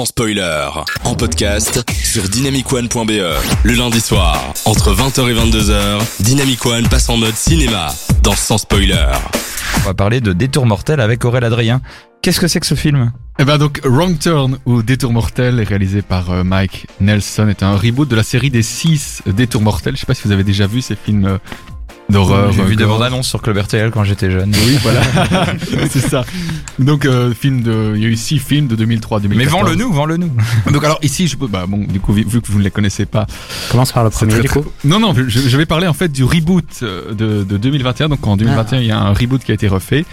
sans spoiler. En podcast sur dynamicone.be. Le lundi soir, entre 20h et 22h, Dynamic One passe en mode cinéma dans Sans spoiler. On va parler de Détour mortel avec Aurélien Adrien. Qu'est-ce que c'est que ce film? Eh ben donc Wrong Turn ou Détour mortel, réalisé par euh, Mike Nelson, est un reboot de la série des 6 Détours mortels. Je sais pas si vous avez déjà vu ces films euh, d'horreur. J'ai vu des bandes annonces sur Club RTL quand j'étais jeune. Oui, voilà. c'est ça. Donc euh, film de, il y a eu six films de 2003 2014. Mais vends-le nous, vends-le nous. Donc alors ici, je peux, bah bon, du coup vu vu que vous ne les connaissez pas, Commence par le premier, très, du très- coup. Non, non, je, je vais parler en fait du reboot euh, de, de 2021. Donc en 2021, il y a un reboot qui a été refait.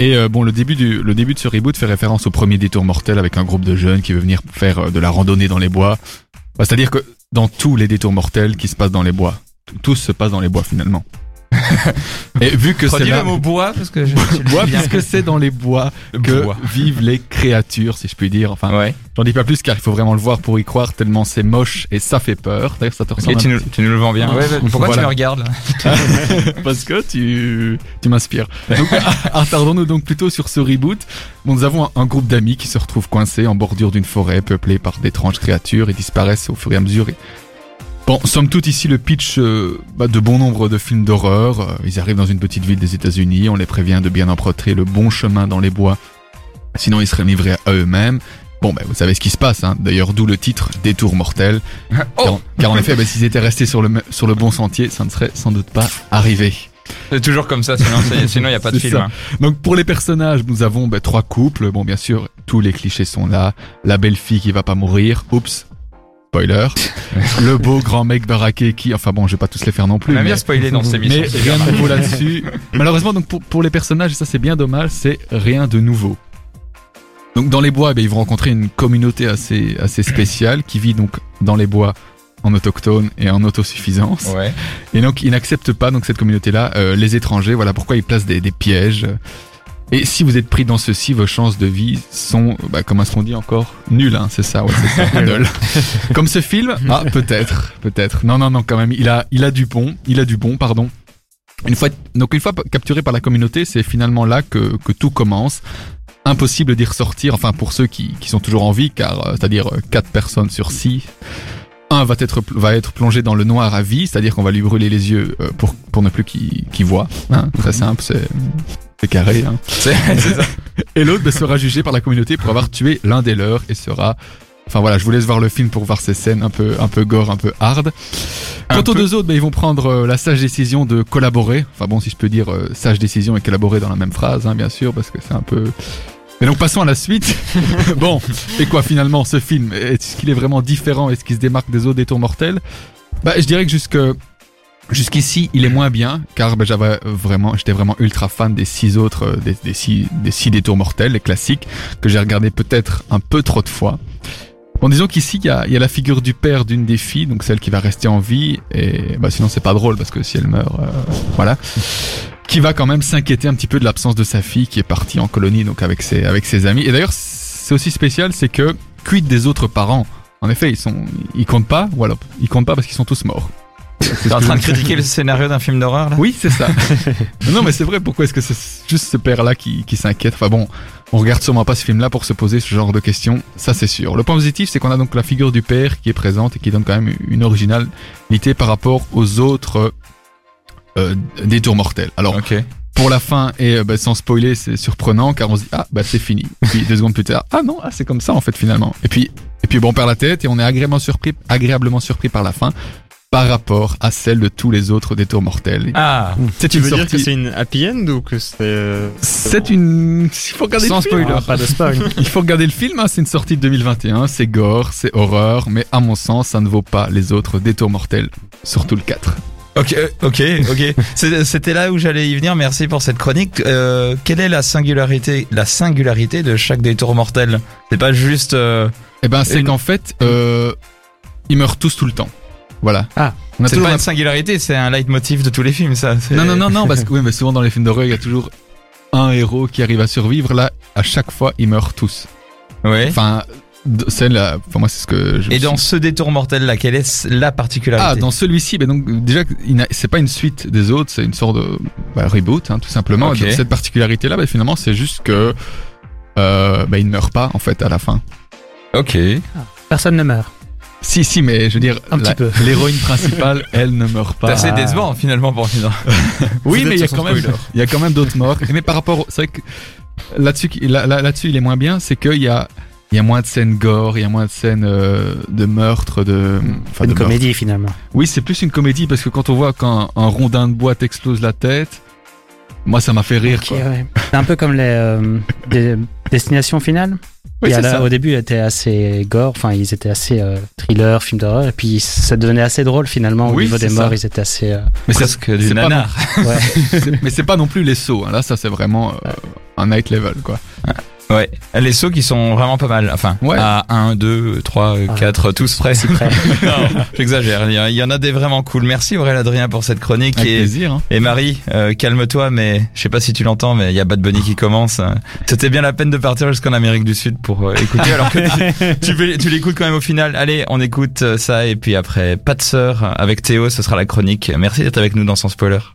Et euh, bon, le début du le début de ce reboot fait référence au premier détour mortel avec un groupe de jeunes qui veut venir faire de la randonnée dans les bois. Bah, C'est-à-dire que dans tous les détours mortels qui se passent dans les bois, tout se passe dans les bois finalement. Et vu que c'est là, le mot bois parce que je, bois, puisque c'est dans les bois que Bois. vivent les créatures, si je puis dire. Enfin, Ouais. j'en dis pas plus car il faut vraiment le voir pour y croire tellement c'est moche et ça fait peur. D'ailleurs, ça te tu nous, tu nous le vends bien. Ouais, ouais, Pourquoi voilà. tu me regardes là parce que tu, tu m'inspires. Donc, attardons-nous donc plutôt sur ce reboot. Bon, nous avons un, un groupe d'amis qui se retrouvent coincés en bordure d'une forêt peuplée par d'étranges créatures et disparaissent au fur et à mesure. Et- Bon, somme toute ici le pitch euh, bah, de bon nombre de films d'horreur. Euh, Ils arrivent dans une petite ville des États-Unis, on les prévient de bien emprunter le bon chemin dans les bois, sinon ils seraient livrés à eux-mêmes. Bon, ben vous savez ce qui se passe, hein. d'ailleurs d'où le titre Détour mortel. Car, Oh car en effet, ben, s'ils étaient restés sur le, sur le bon sentier, ça ne serait sans doute pas arrivé. C'est toujours comme ça, sinon il y a pas de film. hein. Donc pour les personnages, nous avons ben, trois couples. Bon, bien sûr, tous les clichés sont là. La belle fille qui va pas mourir. Oups. Spoiler. le beau grand mec baraqué qui, enfin bon, je vais pas tous les faire non On plus. aime mais- bien spoiler dans cette émission. mais rien de nouveau là-dessus. Malheureusement, donc pour, pour les personnages, et ça c'est bien dommage, c'est rien de nouveau. Donc dans les bois, ben, ils vont rencontrer une communauté assez assez spéciale qui vit donc dans les bois en autochtone et en autosuffisance. Ouais. Et donc ils n'acceptent pas donc cette communauté-là euh, les étrangers. Voilà pourquoi ils placent des, des pièges. Et si vous êtes pris dans ceci, vos chances de vie sont, bah, comment est-ce qu'on dit encore, nulles. Hein, c'est ça, ouais, c'est ça, nul. Comme ce film, ah peut-être, peut-être. Non, non, non, quand même, il a, il a du bon, il a du bon, pardon. Une fois, donc une fois capturé par la communauté, c'est finalement là que, que tout commence. Impossible d'y ressortir, enfin pour ceux qui, qui sont toujours en vie, car euh, c'est-à-dire euh, quatre personnes sur six. Un va être va être plongé dans le noir à vie, c'est-à-dire qu'on va lui brûler les yeux euh, pour pour ne plus qu'il qu'il voit. Hein, très simple, c'est c'est carré. Hein. C'est ça. Et l'autre bah, sera jugé par la communauté pour avoir tué l'un des leurs et sera. Enfin voilà, je vous laisse voir le film pour voir ces scènes un peu un peu gore, un peu hard. Quant aux peu. deux autres, bah, ils vont prendre euh, la sage décision de collaborer. Enfin bon, si je peux dire euh, sage décision et collaborer dans la même phrase, hein, bien sûr, parce que c'est un peu. Mais donc passons à la suite. bon, et quoi finalement ce film Est-ce qu'il est vraiment différent? Est-ce qu'il se démarque des autres détours mortels? Bah, je dirais que jusque jusqu'ici, il est moins bien, car bah, j'avais vraiment, j'étais vraiment ultra fan des six autres, euh, des, six, détours mortels, les classiques, que j'ai regardé peut-être un peu trop de fois. Bon, disons qu'ici, il y a, la figure du père d'une des filles, donc celle qui va rester en vie, et bah, sinon c'est pas drôle, parce que si elle meurt, euh, voilà, qui va quand même s'inquiéter un petit peu de l'absence de sa fille, qui est partie en colonie, donc avec ses, amis. Et d'ailleurs, c'est aussi spécial, c'est que, quid des autres parents? En effet, ils sont, comptent pas, ou alors, ils comptent pas parce qu'ils sont tous morts. T'es en train de critiquer le scénario d'un film d'horreur là? Oui, c'est ça. non, mais c'est vrai, pourquoi est-ce que c'est juste ce père-là qui, qui s'inquiète? Enfin bon, on regarde sûrement pas ce film-là pour se poser ce genre de questions, ça c'est sûr. Le point positif, c'est qu'on a donc la figure du père qui est présente et qui donne quand même une originalité par rapport aux autres euh, détours mortels. Alors, pour la fin, et euh, bah, sans spoiler, c'est surprenant car on se dit, ah, bah c'est fini. Puis deux secondes plus tard, ah non, ah, c'est comme ça en fait finalement. Et puis, et puis bon, on perd la tête et on est agréablement surpris, agréablement surpris par la fin par rapport à celle de tous les autres détours mortels. Ah, C'est Tu une veux dire que sortie- c'est une happy end ou que c'est... euh, C'est une. Il faut regarder Sans le film. spoiler. Ah, pas de spoil. Il faut regarder le film. hein, C'est une sortie de 2021. C'est gore, c'est horreur, mais à mon sens, ça ne vaut pas les autres détours mortels, surtout le 4. ok, ok, ok. C'était là où j'allais y venir. Merci pour cette chronique. Euh, quelle est la singularité, la singularité de chaque détour mortel C'est pas juste. euh, Eh ben, c'est Une- qu'en fait, euh, ils meurent tous tout le temps. Voilà. Ah. On a C'est toujours pas un- une singularité, c'est un leitmotiv de tous les films, ça. c'est- Non, non, non, non, parce que oui, mais souvent dans les films d'horreur, il y a toujours un héros qui arrive à survivre. Là, à chaque fois, ils meurent tous. Ouais. Enfin, c'est la. Enfin, moi, c'est ce que je. Et dans suis- ce détour mortel là, quelle est la particularité Ah, dans celui-ci, ben donc déjà, c'est pas une suite des autres, c'est une sorte de bah, reboot, hein, tout simplement. Ok. Donc, cette particularité-là, ben, finalement, c'est juste que euh, ben, il ne meurt pas en fait à la fin. Ok. Personne ne meurt. Si, si, mais je veux dire, Un la- petit peu. l'héroïne principale, elle ne meurt C'est pas. assez décevant finalement pour finir. Oui, mais il y a quand même, il y a quand même d'autres morts. Mais par rapport, au- c'est vrai que là-dessus, qui- là, là, là-dessus, il est moins bien, c'est qu'il y a, il y a moins de scènes gore, il y a moins de scènes euh, de meurtre, de, enfin, une de meurtre. comédie finalement. Oui, c'est plus une comédie parce que quand on voit qu'un un rondin de bois t'explose la tête, moi ça m'a fait rire. Ok, quoi. ouais. C'est un peu comme les euh, des destinations finales? Oui, Il y a c'est là, ça. Au début, ils étaient assez gore, enfin ils étaient assez euh, thriller, film d'horreur, et puis ça devenait assez drôle finalement au Oui, niveau des morts. ça. Ils étaient assez. euh, Mais c'est Presque du nanar. ouais. c'est- mais c'est pas non plus les sauts. hein. Là, ça c'est vraiment euh, un night level quoi. Ouais. Les sauts qui sont vraiment pas mal. Enfin, Ouais. à 1, 2, 3, Ah. 4, tous près. Non, J'exagère. Il y en a des vraiment cool. Merci Aurélien Adrien pour cette chronique. Avec Et, plaisir. hein. et Marie, euh, calme-toi, mais je sais pas si tu l'entends, mais il y a Bad Bunny qui commence. C'était bien la peine de partir jusqu'en Amérique du Sud pour euh, écouter, alors que tu, tu l'écoutes quand même au final. Allez, on écoute euh, ça et puis après, pas de sœur avec Théo, ce sera la chronique. Merci d'être avec nous dans Sans Spoiler.